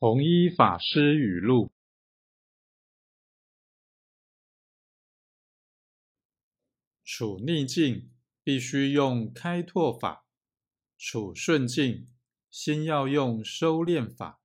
弘一法师语录：处逆境必须用开拓法，处顺境先要用收敛法。